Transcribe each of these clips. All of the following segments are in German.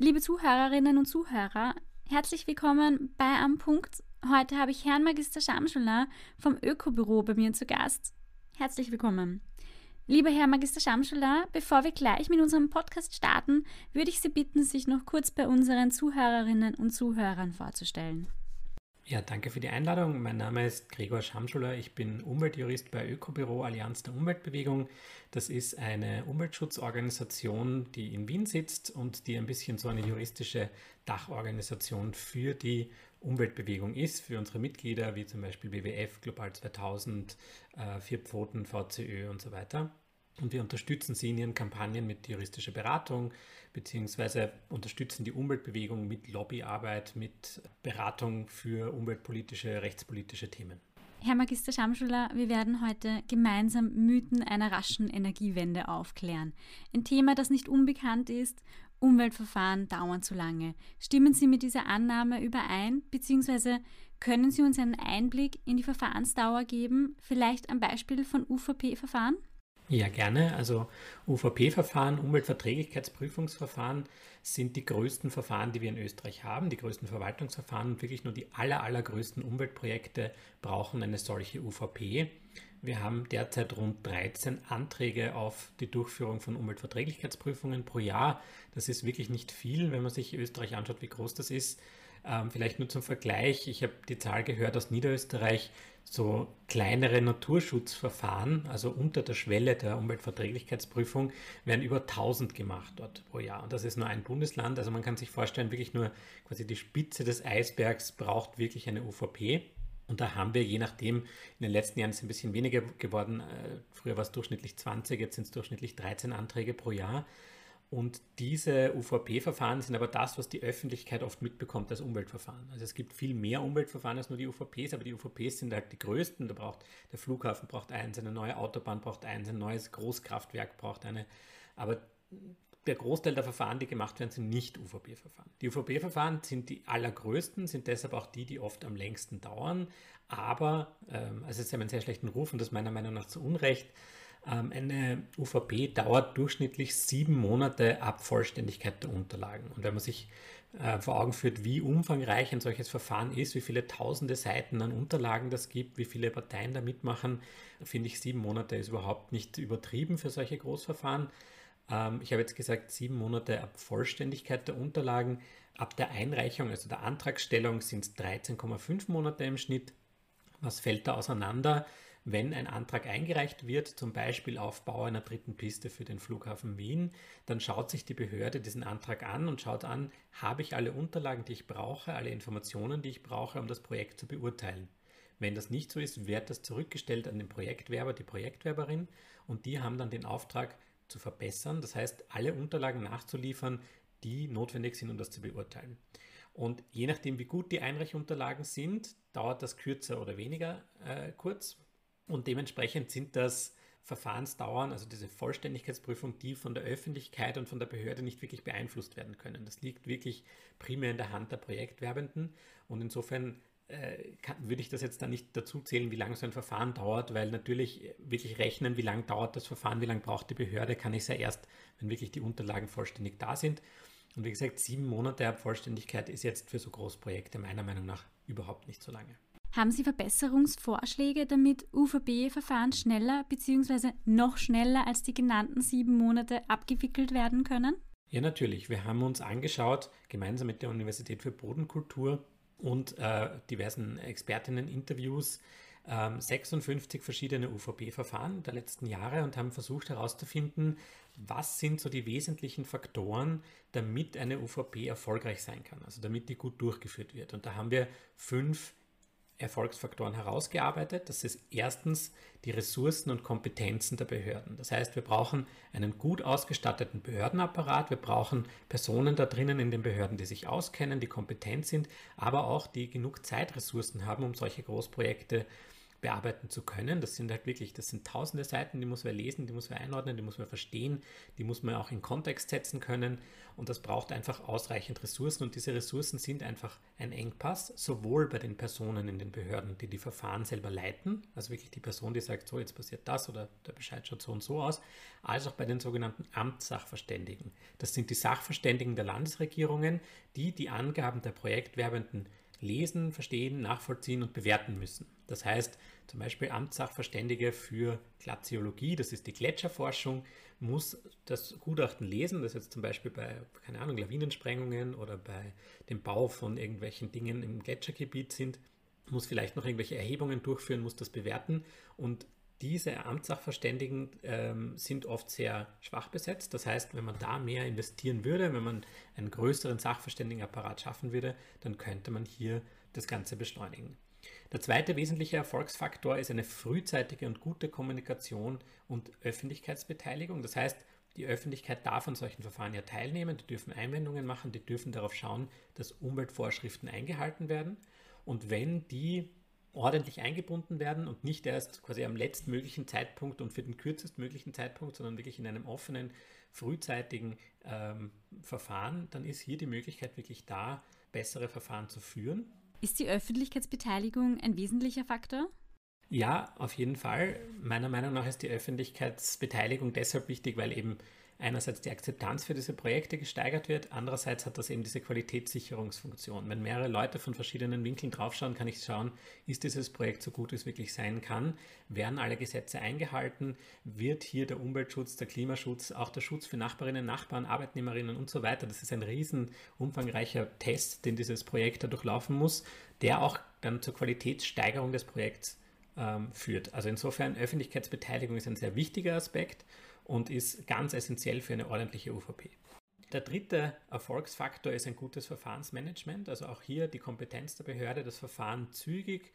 Liebe Zuhörerinnen und Zuhörer, herzlich willkommen bei Am Punkt. Heute habe ich Herrn Magister Schamschuler vom Ökobüro bei mir zu Gast. Herzlich willkommen. Lieber Herr Magister Schamschuler, bevor wir gleich mit unserem Podcast starten, würde ich Sie bitten, sich noch kurz bei unseren Zuhörerinnen und Zuhörern vorzustellen. Ja, danke für die Einladung. Mein Name ist Gregor Schamschuler. Ich bin Umweltjurist bei Ökobüro Allianz der Umweltbewegung. Das ist eine Umweltschutzorganisation, die in Wien sitzt und die ein bisschen so eine juristische Dachorganisation für die Umweltbewegung ist, für unsere Mitglieder, wie zum Beispiel WWF, Global 2000, äh, Vier Pfoten, VCÖ und so weiter. Und wir unterstützen sie in ihren Kampagnen mit juristischer Beratung, beziehungsweise unterstützen die Umweltbewegung mit Lobbyarbeit, mit Beratung für umweltpolitische, rechtspolitische Themen. Herr Magister Schamschuler, wir werden heute gemeinsam Mythen einer raschen Energiewende aufklären. Ein Thema, das nicht unbekannt ist. Umweltverfahren dauern zu lange. Stimmen Sie mit dieser Annahme überein, beziehungsweise können Sie uns einen Einblick in die Verfahrensdauer geben, vielleicht am Beispiel von UVP-Verfahren? Ja, gerne. Also UVP-Verfahren, Umweltverträglichkeitsprüfungsverfahren, sind die größten Verfahren, die wir in Österreich haben, die größten Verwaltungsverfahren und wirklich nur die aller, allergrößten Umweltprojekte brauchen eine solche UVP. Wir haben derzeit rund 13 Anträge auf die Durchführung von Umweltverträglichkeitsprüfungen pro Jahr. Das ist wirklich nicht viel, wenn man sich Österreich anschaut, wie groß das ist. Ähm, vielleicht nur zum Vergleich, ich habe die Zahl gehört aus Niederösterreich, so kleinere Naturschutzverfahren, also unter der Schwelle der Umweltverträglichkeitsprüfung, werden über 1000 gemacht dort pro Jahr. Und das ist nur ein Bundesland. Also man kann sich vorstellen, wirklich nur quasi die Spitze des Eisbergs braucht wirklich eine UVP. Und da haben wir, je nachdem, in den letzten Jahren ist es ein bisschen weniger geworden. Äh, früher war es durchschnittlich 20, jetzt sind es durchschnittlich 13 Anträge pro Jahr. Und diese UVP-Verfahren sind aber das, was die Öffentlichkeit oft mitbekommt als Umweltverfahren. Also es gibt viel mehr Umweltverfahren als nur die UVPs, aber die UVPs sind halt die größten. Da braucht der Flughafen braucht eins, eine neue Autobahn braucht eins, ein neues Großkraftwerk braucht eine. Aber der Großteil der Verfahren, die gemacht werden, sind nicht UVP-Verfahren. Die UVP-Verfahren sind die allergrößten, sind deshalb auch die, die oft am längsten dauern. Aber, ähm, also ist ja einen sehr schlechten Ruf und das meiner Meinung nach zu Unrecht. Ähm, eine UVP dauert durchschnittlich sieben Monate ab Vollständigkeit der Unterlagen. Und wenn man sich äh, vor Augen führt, wie umfangreich ein solches Verfahren ist, wie viele tausende Seiten an Unterlagen das gibt, wie viele Parteien da mitmachen, finde ich sieben Monate ist überhaupt nicht übertrieben für solche Großverfahren. Ähm, ich habe jetzt gesagt, sieben Monate ab Vollständigkeit der Unterlagen. Ab der Einreichung, also der Antragstellung, sind es 13,5 Monate im Schnitt. Was fällt da auseinander? Wenn ein Antrag eingereicht wird, zum Beispiel auf Bau einer dritten Piste für den Flughafen Wien, dann schaut sich die Behörde diesen Antrag an und schaut an, habe ich alle Unterlagen, die ich brauche, alle Informationen, die ich brauche, um das Projekt zu beurteilen. Wenn das nicht so ist, wird das zurückgestellt an den Projektwerber, die Projektwerberin und die haben dann den Auftrag zu verbessern, das heißt alle Unterlagen nachzuliefern, die notwendig sind, um das zu beurteilen. Und je nachdem, wie gut die Einreichunterlagen sind, dauert das kürzer oder weniger äh, kurz. Und dementsprechend sind das Verfahrensdauern, also diese Vollständigkeitsprüfung, die von der Öffentlichkeit und von der Behörde nicht wirklich beeinflusst werden können. Das liegt wirklich primär in der Hand der Projektwerbenden und insofern äh, kann, würde ich das jetzt da nicht dazu zählen, wie lange so ein Verfahren dauert, weil natürlich wirklich rechnen, wie lange dauert das Verfahren, wie lange braucht die Behörde, kann ich ja erst, wenn wirklich die Unterlagen vollständig da sind. Und wie gesagt, sieben Monate ab Vollständigkeit ist jetzt für so Großprojekte meiner Meinung nach überhaupt nicht so lange. Haben Sie Verbesserungsvorschläge, damit UVB-Verfahren schneller bzw. noch schneller als die genannten sieben Monate abgewickelt werden können? Ja, natürlich. Wir haben uns angeschaut, gemeinsam mit der Universität für Bodenkultur und äh, diversen Expertinnen-Interviews, äh, 56 verschiedene UVB-Verfahren der letzten Jahre und haben versucht herauszufinden, was sind so die wesentlichen Faktoren, damit eine UVP erfolgreich sein kann, also damit die gut durchgeführt wird. Und da haben wir fünf Erfolgsfaktoren herausgearbeitet. Das ist erstens die Ressourcen und Kompetenzen der Behörden. Das heißt, wir brauchen einen gut ausgestatteten Behördenapparat, wir brauchen Personen da drinnen in den Behörden, die sich auskennen, die kompetent sind, aber auch die genug Zeitressourcen haben, um solche Großprojekte bearbeiten zu können. Das sind halt wirklich, das sind tausende Seiten, die muss man lesen, die muss man einordnen, die muss man verstehen, die muss man auch in Kontext setzen können und das braucht einfach ausreichend Ressourcen und diese Ressourcen sind einfach ein Engpass, sowohl bei den Personen in den Behörden, die die Verfahren selber leiten, also wirklich die Person, die sagt, so jetzt passiert das oder der Bescheid schaut so und so aus, als auch bei den sogenannten Amtssachverständigen. Das sind die Sachverständigen der Landesregierungen, die die Angaben der Projektwerbenden lesen, verstehen, nachvollziehen und bewerten müssen. Das heißt, zum Beispiel Amtssachverständige für Glaziologie, das ist die Gletscherforschung, muss das Gutachten lesen, das jetzt zum Beispiel bei, keine Ahnung, Lawinensprengungen oder bei dem Bau von irgendwelchen Dingen im Gletschergebiet sind, muss vielleicht noch irgendwelche Erhebungen durchführen, muss das bewerten und diese Amtssachverständigen ähm, sind oft sehr schwach besetzt. Das heißt, wenn man da mehr investieren würde, wenn man einen größeren Sachverständigenapparat schaffen würde, dann könnte man hier das Ganze beschleunigen. Der zweite wesentliche Erfolgsfaktor ist eine frühzeitige und gute Kommunikation und Öffentlichkeitsbeteiligung. Das heißt, die Öffentlichkeit darf an solchen Verfahren ja teilnehmen, die dürfen Einwendungen machen, die dürfen darauf schauen, dass Umweltvorschriften eingehalten werden. Und wenn die ordentlich eingebunden werden und nicht erst quasi am letztmöglichen Zeitpunkt und für den kürzestmöglichen Zeitpunkt, sondern wirklich in einem offenen, frühzeitigen ähm, Verfahren, dann ist hier die Möglichkeit wirklich da, bessere Verfahren zu führen. Ist die Öffentlichkeitsbeteiligung ein wesentlicher Faktor? Ja, auf jeden Fall. Meiner Meinung nach ist die Öffentlichkeitsbeteiligung deshalb wichtig, weil eben einerseits die Akzeptanz für diese Projekte gesteigert wird, andererseits hat das eben diese Qualitätssicherungsfunktion. Wenn mehrere Leute von verschiedenen Winkeln draufschauen, kann ich schauen, ist dieses Projekt so gut es wirklich sein kann, werden alle Gesetze eingehalten, wird hier der Umweltschutz, der Klimaschutz, auch der Schutz für Nachbarinnen, Nachbarn, Arbeitnehmerinnen und so weiter. Das ist ein riesen umfangreicher Test, den dieses Projekt da durchlaufen muss, der auch dann zur Qualitätssteigerung des Projekts ähm, führt. Also insofern Öffentlichkeitsbeteiligung ist ein sehr wichtiger Aspekt und ist ganz essentiell für eine ordentliche UVP. Der dritte Erfolgsfaktor ist ein gutes Verfahrensmanagement, also auch hier die Kompetenz der Behörde, das Verfahren zügig,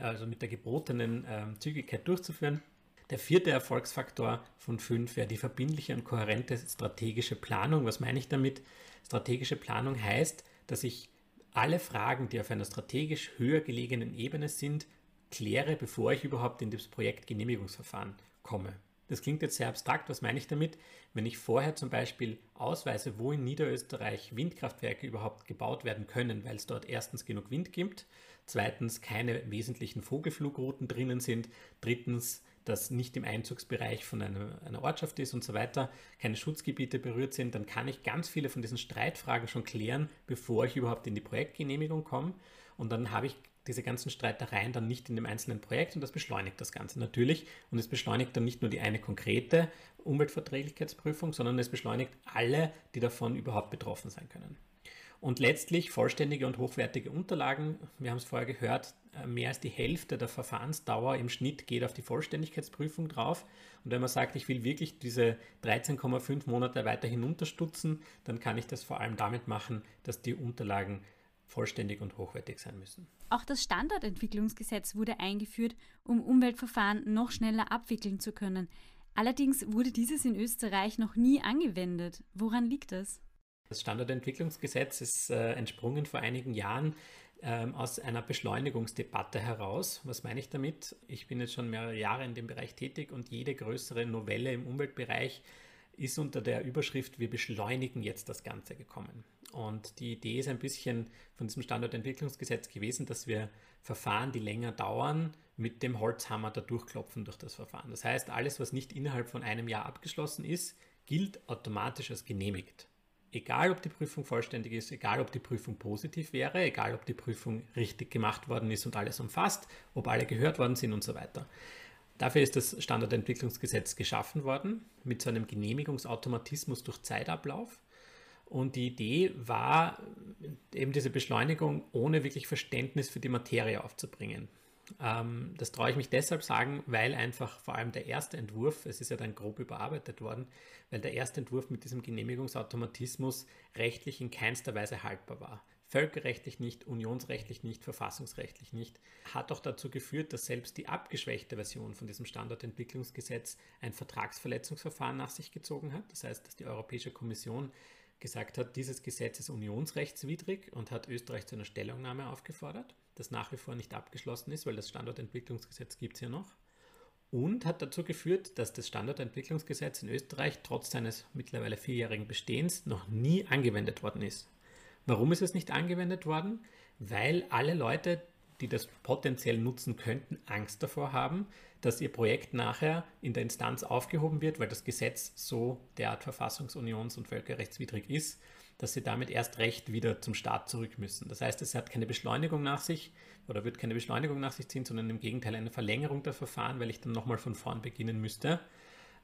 also mit der gebotenen äh, Zügigkeit durchzuführen. Der vierte Erfolgsfaktor von fünf wäre die verbindliche und kohärente strategische Planung. Was meine ich damit? Strategische Planung heißt, dass ich alle Fragen, die auf einer strategisch höher gelegenen Ebene sind, kläre, bevor ich überhaupt in das Projektgenehmigungsverfahren komme. Das klingt jetzt sehr abstrakt. Was meine ich damit? Wenn ich vorher zum Beispiel ausweise, wo in Niederösterreich Windkraftwerke überhaupt gebaut werden können, weil es dort erstens genug Wind gibt, zweitens keine wesentlichen Vogelflugrouten drinnen sind, drittens das nicht im Einzugsbereich von einer, einer, Ortschaft ist und so weiter, keine Schutzgebiete berührt sind, dann kann ich ganz viele von diesen Streitfragen schon klären, bevor ich überhaupt in die Projektgenehmigung komme. Und dann habe ich diese ganzen Streitereien dann nicht in dem einzelnen Projekt und das beschleunigt das Ganze natürlich. Und es beschleunigt dann nicht nur die eine konkrete Umweltverträglichkeitsprüfung, sondern es beschleunigt alle, die davon überhaupt betroffen sein können. Und letztlich vollständige und hochwertige Unterlagen. Wir haben es vorher gehört, äh, mehr als die Hälfte der Verfahrensdauer im Schnitt geht auf die Vollständigkeitsprüfung drauf. Und wenn man sagt, ich will wirklich diese 13,5 Monate weiter hinunterstutzen, dann kann ich das vor allem damit machen, dass die Unterlagen vollständig und hochwertig sein müssen. Auch das Standardentwicklungsgesetz wurde eingeführt, um Umweltverfahren noch schneller abwickeln zu können. Allerdings wurde dieses in Österreich noch nie angewendet. Woran liegt das? Das Standardentwicklungsgesetz ist äh, entsprungen vor einigen Jahren ähm, aus einer Beschleunigungsdebatte heraus. Was meine ich damit? Ich bin jetzt schon mehrere Jahre in dem Bereich tätig und jede größere Novelle im Umweltbereich ist unter der Überschrift Wir beschleunigen jetzt das Ganze gekommen. Und die Idee ist ein bisschen von diesem Standortentwicklungsgesetz gewesen, dass wir Verfahren, die länger dauern, mit dem Holzhammer da durchklopfen durch das Verfahren. Das heißt, alles, was nicht innerhalb von einem Jahr abgeschlossen ist, gilt automatisch als genehmigt. Egal, ob die Prüfung vollständig ist, egal, ob die Prüfung positiv wäre, egal, ob die Prüfung richtig gemacht worden ist und alles umfasst, ob alle gehört worden sind und so weiter. Dafür ist das Standardentwicklungsgesetz geschaffen worden, mit so einem Genehmigungsautomatismus durch Zeitablauf. Und die Idee war, eben diese Beschleunigung ohne wirklich Verständnis für die Materie aufzubringen. Ähm, das traue ich mich deshalb sagen, weil einfach vor allem der erste Entwurf, es ist ja dann grob überarbeitet worden, weil der erste Entwurf mit diesem Genehmigungsautomatismus rechtlich in keinster Weise haltbar war völkerrechtlich nicht, unionsrechtlich nicht, verfassungsrechtlich nicht, hat auch dazu geführt, dass selbst die abgeschwächte Version von diesem Standardentwicklungsgesetz ein Vertragsverletzungsverfahren nach sich gezogen hat. Das heißt, dass die Europäische Kommission gesagt hat, dieses Gesetz ist unionsrechtswidrig und hat Österreich zu einer Stellungnahme aufgefordert, das nach wie vor nicht abgeschlossen ist, weil das Standortentwicklungsgesetz gibt es ja noch. Und hat dazu geführt, dass das Standortentwicklungsgesetz in Österreich trotz seines mittlerweile vierjährigen Bestehens noch nie angewendet worden ist. Warum ist es nicht angewendet worden? Weil alle Leute, die das potenziell nutzen könnten, Angst davor haben, dass ihr Projekt nachher in der Instanz aufgehoben wird, weil das Gesetz so derart verfassungsunions- und völkerrechtswidrig ist, dass sie damit erst recht wieder zum Staat zurück müssen. Das heißt, es hat keine Beschleunigung nach sich oder wird keine Beschleunigung nach sich ziehen, sondern im Gegenteil eine Verlängerung der Verfahren, weil ich dann nochmal von vorn beginnen müsste.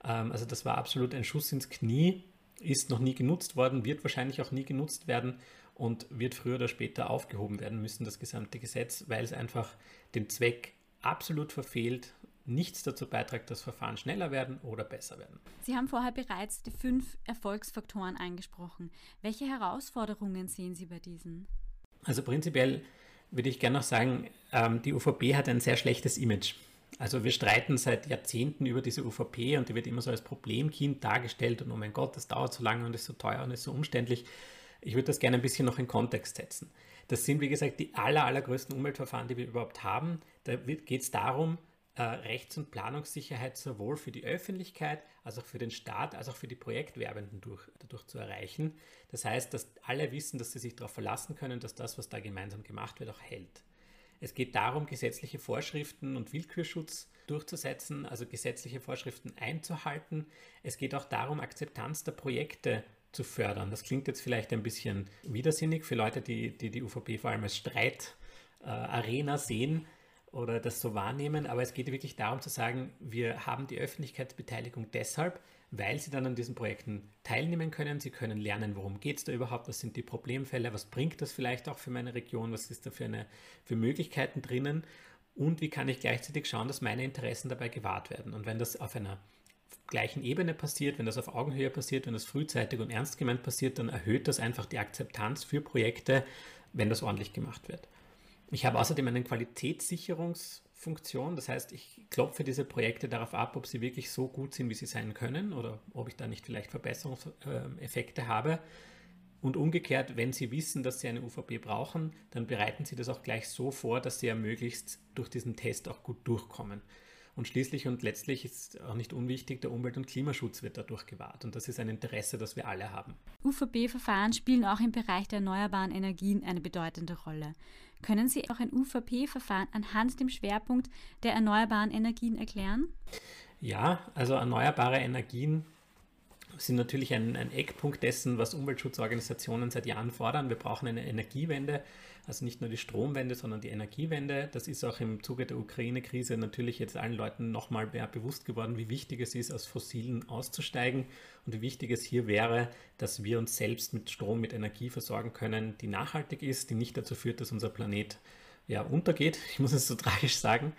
Ähm, also das war absolut ein Schuss ins Knie, ist noch nie genutzt worden, wird wahrscheinlich auch nie genutzt werden und wird früher oder später aufgehoben werden müssen, das gesamte Gesetz, weil es einfach den Zweck absolut verfehlt, nichts dazu beiträgt, dass Verfahren schneller werden oder besser werden. Sie haben vorher bereits die fünf Erfolgsfaktoren angesprochen. Welche Herausforderungen sehen Sie bei diesen? Also prinzipiell würde ich gerne noch sagen, ähm, die UVP hat ein sehr schlechtes Image. Also wir streiten seit Jahrzehnten über diese UVP und die wird immer so als Problemkind dargestellt und oh mein Gott, das dauert so lange und ist so teuer und ist so umständlich. Ich würde das gerne ein bisschen noch in Kontext setzen. Das sind, wie gesagt, die aller, allergrößten Umweltverfahren, die wir überhaupt haben. Da geht es darum, äh, Rechts- und Planungssicherheit sowohl für die Öffentlichkeit als auch für den Staat, als auch für die Projektwerbenden durch, dadurch zu erreichen. Das heißt, dass alle wissen, dass sie sich darauf verlassen können, dass das, was da gemeinsam gemacht wird, auch hält. Es geht darum, gesetzliche Vorschriften und Willkürschutz durchzusetzen, also gesetzliche Vorschriften einzuhalten. Es geht auch darum, Akzeptanz der Projekte zu fördern. Das klingt jetzt vielleicht ein bisschen widersinnig für Leute, die die, die UVP vor allem als Streitarena äh, sehen oder das so wahrnehmen, aber es geht wirklich darum zu sagen, wir haben die Öffentlichkeitsbeteiligung deshalb, weil sie dann an diesen Projekten teilnehmen können. Sie können lernen, worum geht es da überhaupt, was sind die Problemfälle, was bringt das vielleicht auch für meine Region, was ist da für, eine, für Möglichkeiten drinnen und wie kann ich gleichzeitig schauen, dass meine Interessen dabei gewahrt werden. Und wenn das auf einer gleichen Ebene passiert, wenn das auf Augenhöhe passiert, wenn das frühzeitig und ernst gemeint passiert, dann erhöht das einfach die Akzeptanz für Projekte, wenn das ordentlich gemacht wird. Ich habe außerdem eine Qualitätssicherungsfunktion, das heißt, ich klopfe diese Projekte darauf ab, ob sie wirklich so gut sind, wie sie sein können oder ob ich da nicht vielleicht Verbesserungseffekte habe. Und umgekehrt, wenn Sie wissen, dass Sie eine UVP brauchen, dann bereiten Sie das auch gleich so vor, dass Sie ja möglichst durch diesen Test auch gut durchkommen. Und schließlich und letztlich ist auch nicht unwichtig, der Umwelt- und Klimaschutz wird dadurch gewahrt. Und das ist ein Interesse, das wir alle haben. UVP-Verfahren spielen auch im Bereich der erneuerbaren Energien eine bedeutende Rolle. Können Sie auch ein UVP-Verfahren anhand dem Schwerpunkt der erneuerbaren Energien erklären? Ja, also erneuerbare Energien sind natürlich ein, ein, Eckpunkt dessen, was Umweltschutzorganisationen seit Jahren fordern. Wir brauchen eine Energiewende, also nicht nur die Stromwende, sondern die Energiewende. Das ist auch im Zuge der Ukraine-Krise natürlich jetzt allen Leuten nochmal mehr bewusst geworden, wie wichtig es ist, aus fossilen auszusteigen und wie wichtig es hier wäre, dass wir uns selbst mit Strom, mit Energie versorgen können, die nachhaltig ist, die nicht dazu führt, dass unser Planet ja, untergeht. Ich muss es so tragisch sagen.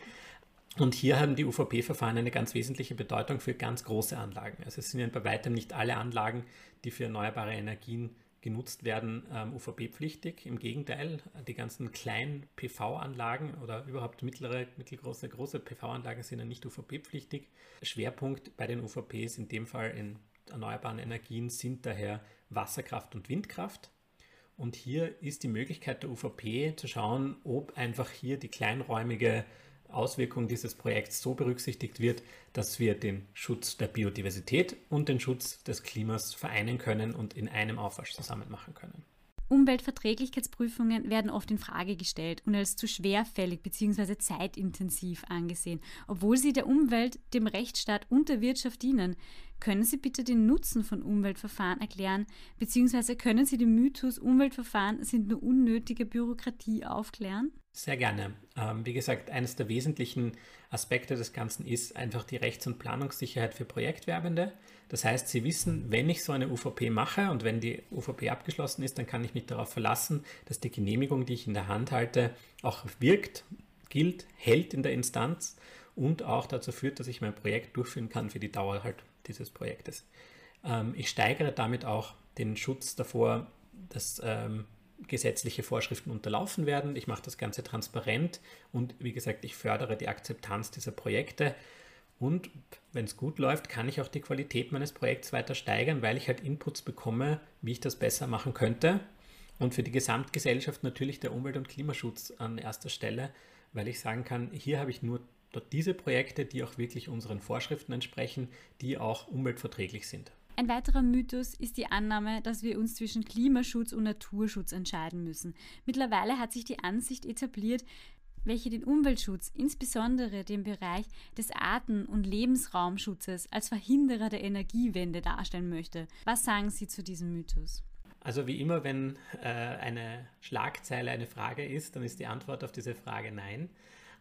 Und hier haben die UVP-Verfahren eine ganz wesentliche Bedeutung für ganz große Anlagen. Also es sind ja bei weitem nicht alle Anlagen, die für erneuerbare Energien genutzt werden, ähm, UVP-pflichtig. Im Gegenteil, die ganzen kleinen PV-Anlagen oder überhaupt mittlere, mittelgroße, große PV-Anlagen sind ja nicht UVP-pflichtig. Schwerpunkt bei den UVPs in dem Fall in erneuerbaren Energien sind daher Wasserkraft und Windkraft. Und hier ist die Möglichkeit der UVP zu schauen, ob einfach hier die kleinräumige Auswirkung dieses Projekts so berücksichtigt wird, dass wir den Schutz der Biodiversität und den Schutz des Klimas vereinen können und in einem Aufwasch zusammen machen können. Umweltverträglichkeitsprüfungen werden oft in Frage gestellt und als zu schwerfällig bzw. zeitintensiv angesehen, obwohl sie der Umwelt, dem Rechtsstaat und der Wirtschaft dienen. Können Sie bitte den Nutzen von Umweltverfahren erklären, bzw. können Sie den Mythos, Umweltverfahren sind nur unnötige Bürokratie aufklären? Sehr gerne. Ähm, wie gesagt, eines der wesentlichen Aspekte des Ganzen ist einfach die Rechts- und Planungssicherheit für Projektwerbende. Das heißt, Sie wissen, wenn ich so eine UVP mache und wenn die UVP abgeschlossen ist, dann kann ich mich darauf verlassen, dass die Genehmigung, die ich in der Hand halte, auch wirkt, gilt, hält in der Instanz und auch dazu führt, dass ich mein Projekt durchführen kann für die Dauer halt dieses Projektes. Ähm, ich steigere damit auch den Schutz davor, dass ähm, gesetzliche Vorschriften unterlaufen werden. Ich mache das Ganze transparent und wie gesagt, ich fördere die Akzeptanz dieser Projekte. Und wenn es gut läuft, kann ich auch die Qualität meines Projekts weiter steigern, weil ich halt Inputs bekomme, wie ich das besser machen könnte. Und für die Gesamtgesellschaft natürlich der Umwelt- und Klimaschutz an erster Stelle, weil ich sagen kann, hier habe ich nur diese Projekte, die auch wirklich unseren Vorschriften entsprechen, die auch umweltverträglich sind. Ein weiterer Mythos ist die Annahme, dass wir uns zwischen Klimaschutz und Naturschutz entscheiden müssen. Mittlerweile hat sich die Ansicht etabliert, welche den Umweltschutz, insbesondere den Bereich des Arten- und Lebensraumschutzes, als Verhinderer der Energiewende darstellen möchte. Was sagen Sie zu diesem Mythos? Also wie immer, wenn äh, eine Schlagzeile eine Frage ist, dann ist die Antwort auf diese Frage nein.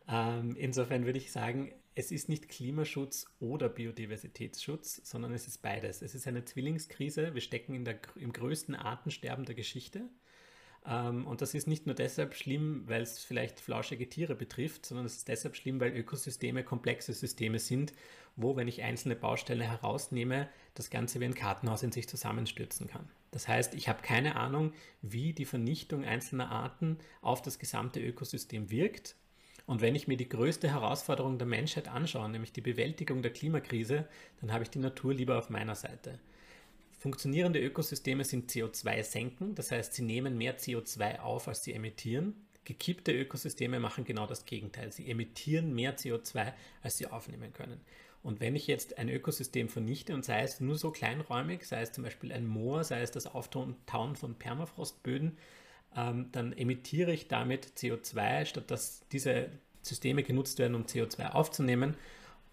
Ähm, insofern würde ich sagen, es ist nicht Klimaschutz oder Biodiversitätsschutz, sondern es ist beides. Es ist eine Zwillingskrise. Wir stecken der, im größten Artensterben der Geschichte. Ähm, und das ist nicht nur deshalb schlimm, weil es vielleicht flauschige Tiere betrifft, sondern es ist deshalb schlimm, weil Ökosysteme komplexe Systeme sind, wo, wenn ich einzelne Bausteine herausnehme, das Ganze wie ein Kartenhaus in sich zusammenstürzen kann. Das heißt, ich habe keine Ahnung, wie die Vernichtung einzelner Arten auf das gesamte Ökosystem wirkt. Und wenn ich mir die größte Herausforderung der Menschheit anschaue, nämlich die Bewältigung der Klimakrise, dann habe ich die Natur lieber auf meiner Seite. Funktionierende Ökosysteme sind CO2-Senken, das heißt, sie nehmen mehr CO2 auf, als sie emittieren. Gekippte Ökosysteme machen genau das Gegenteil. Sie emittieren mehr CO2, als sie aufnehmen können. Und wenn ich jetzt ein Ökosystem vernichte und sei es nur so kleinräumig, sei es zum Beispiel ein Moor, sei es das Auftauen von Permafrostböden, ähm, dann emittiere ich damit CO2, statt dass diese Systeme genutzt werden, um CO2 aufzunehmen.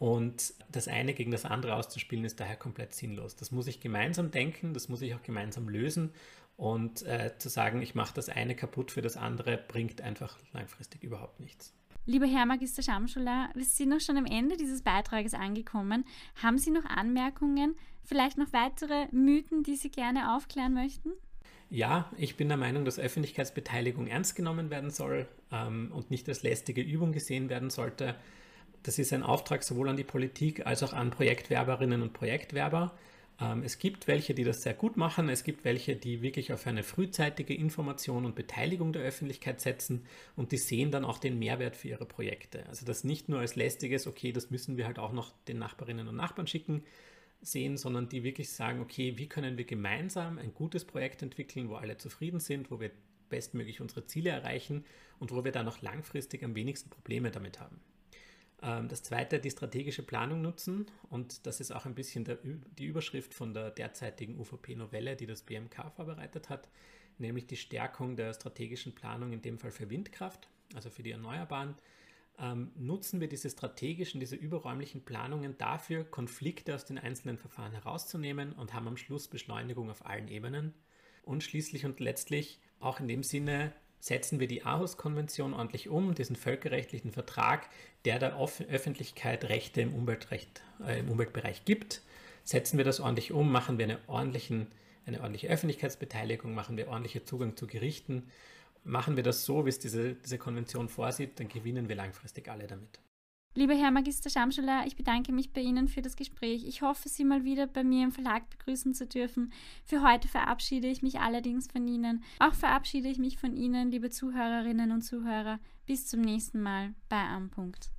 Und das eine gegen das andere auszuspielen, ist daher komplett sinnlos. Das muss ich gemeinsam denken, das muss ich auch gemeinsam lösen. Und äh, zu sagen, ich mache das eine kaputt für das andere, bringt einfach langfristig überhaupt nichts. Lieber Herr Magister Schamschuler, wir sind noch schon am Ende dieses Beitrages angekommen. Haben Sie noch Anmerkungen, vielleicht noch weitere Mythen, die Sie gerne aufklären möchten? Ja, ich bin der Meinung, dass Öffentlichkeitsbeteiligung ernst genommen werden soll ähm, und nicht als lästige Übung gesehen werden sollte. Das ist ein Auftrag sowohl an die Politik als auch an Projektwerberinnen und Projektwerber. Ähm, es gibt welche, die das sehr gut machen. Es gibt welche, die wirklich auf eine frühzeitige Information und Beteiligung der Öffentlichkeit setzen und die sehen dann auch den Mehrwert für ihre Projekte. Also das nicht nur als lästiges, okay, das müssen wir halt auch noch den Nachbarinnen und Nachbarn schicken, sehen, sondern die wirklich sagen, okay, wie können wir gemeinsam ein gutes Projekt entwickeln, wo alle zufrieden sind, wo wir bestmöglich unsere Ziele erreichen und wo wir dann auch langfristig am wenigsten Probleme damit haben. Ähm, das zweite, die strategische Planung nutzen. Und das ist auch ein bisschen der, die Überschrift von der derzeitigen UVP-Novelle, die das BMK vorbereitet hat, nämlich die Stärkung der strategischen Planung, in dem Fall für Windkraft, also für die Erneuerbaren. Ähm, nutzen wir diese strategischen, diese überräumlichen Planungen dafür, Konflikte aus den einzelnen Verfahren herauszunehmen und haben am Schluss Beschleunigung auf allen Ebenen. Und schließlich und letztlich auch in dem Sinne setzen wir die Aarhus-Konvention ordentlich um, diesen völkerrechtlichen Vertrag, der der Öffentlichkeit Rechte im, Umweltrecht, äh, im Umweltbereich gibt. Setzen wir das ordentlich um, machen wir eine, eine ordentliche Öffentlichkeitsbeteiligung, machen wir ordentlichen Zugang zu Gerichten. Machen wir das so, wie es diese, diese Konvention vorsieht, dann gewinnen wir langfristig alle damit. Lieber Herr Magister Schamschuler, ich bedanke mich bei Ihnen für das Gespräch. Ich hoffe, Sie mal wieder bei mir im Verlag begrüßen zu dürfen. Für heute verabschiede ich mich allerdings von Ihnen. Auch verabschiede ich mich von Ihnen, liebe Zuhörerinnen und Zuhörer. Bis zum nächsten Mal bei Am Punkt.